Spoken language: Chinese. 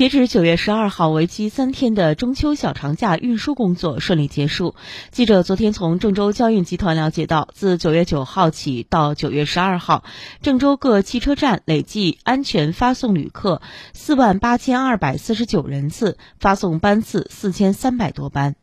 截止九月十二号为期三天的中秋小长假运输工作顺利结束。记者昨天从郑州交运集团了解到自九月九号起到九月十二号郑州各汽车站累计安全发送旅客四万八千二百四十九人次发送班次四千三百多班。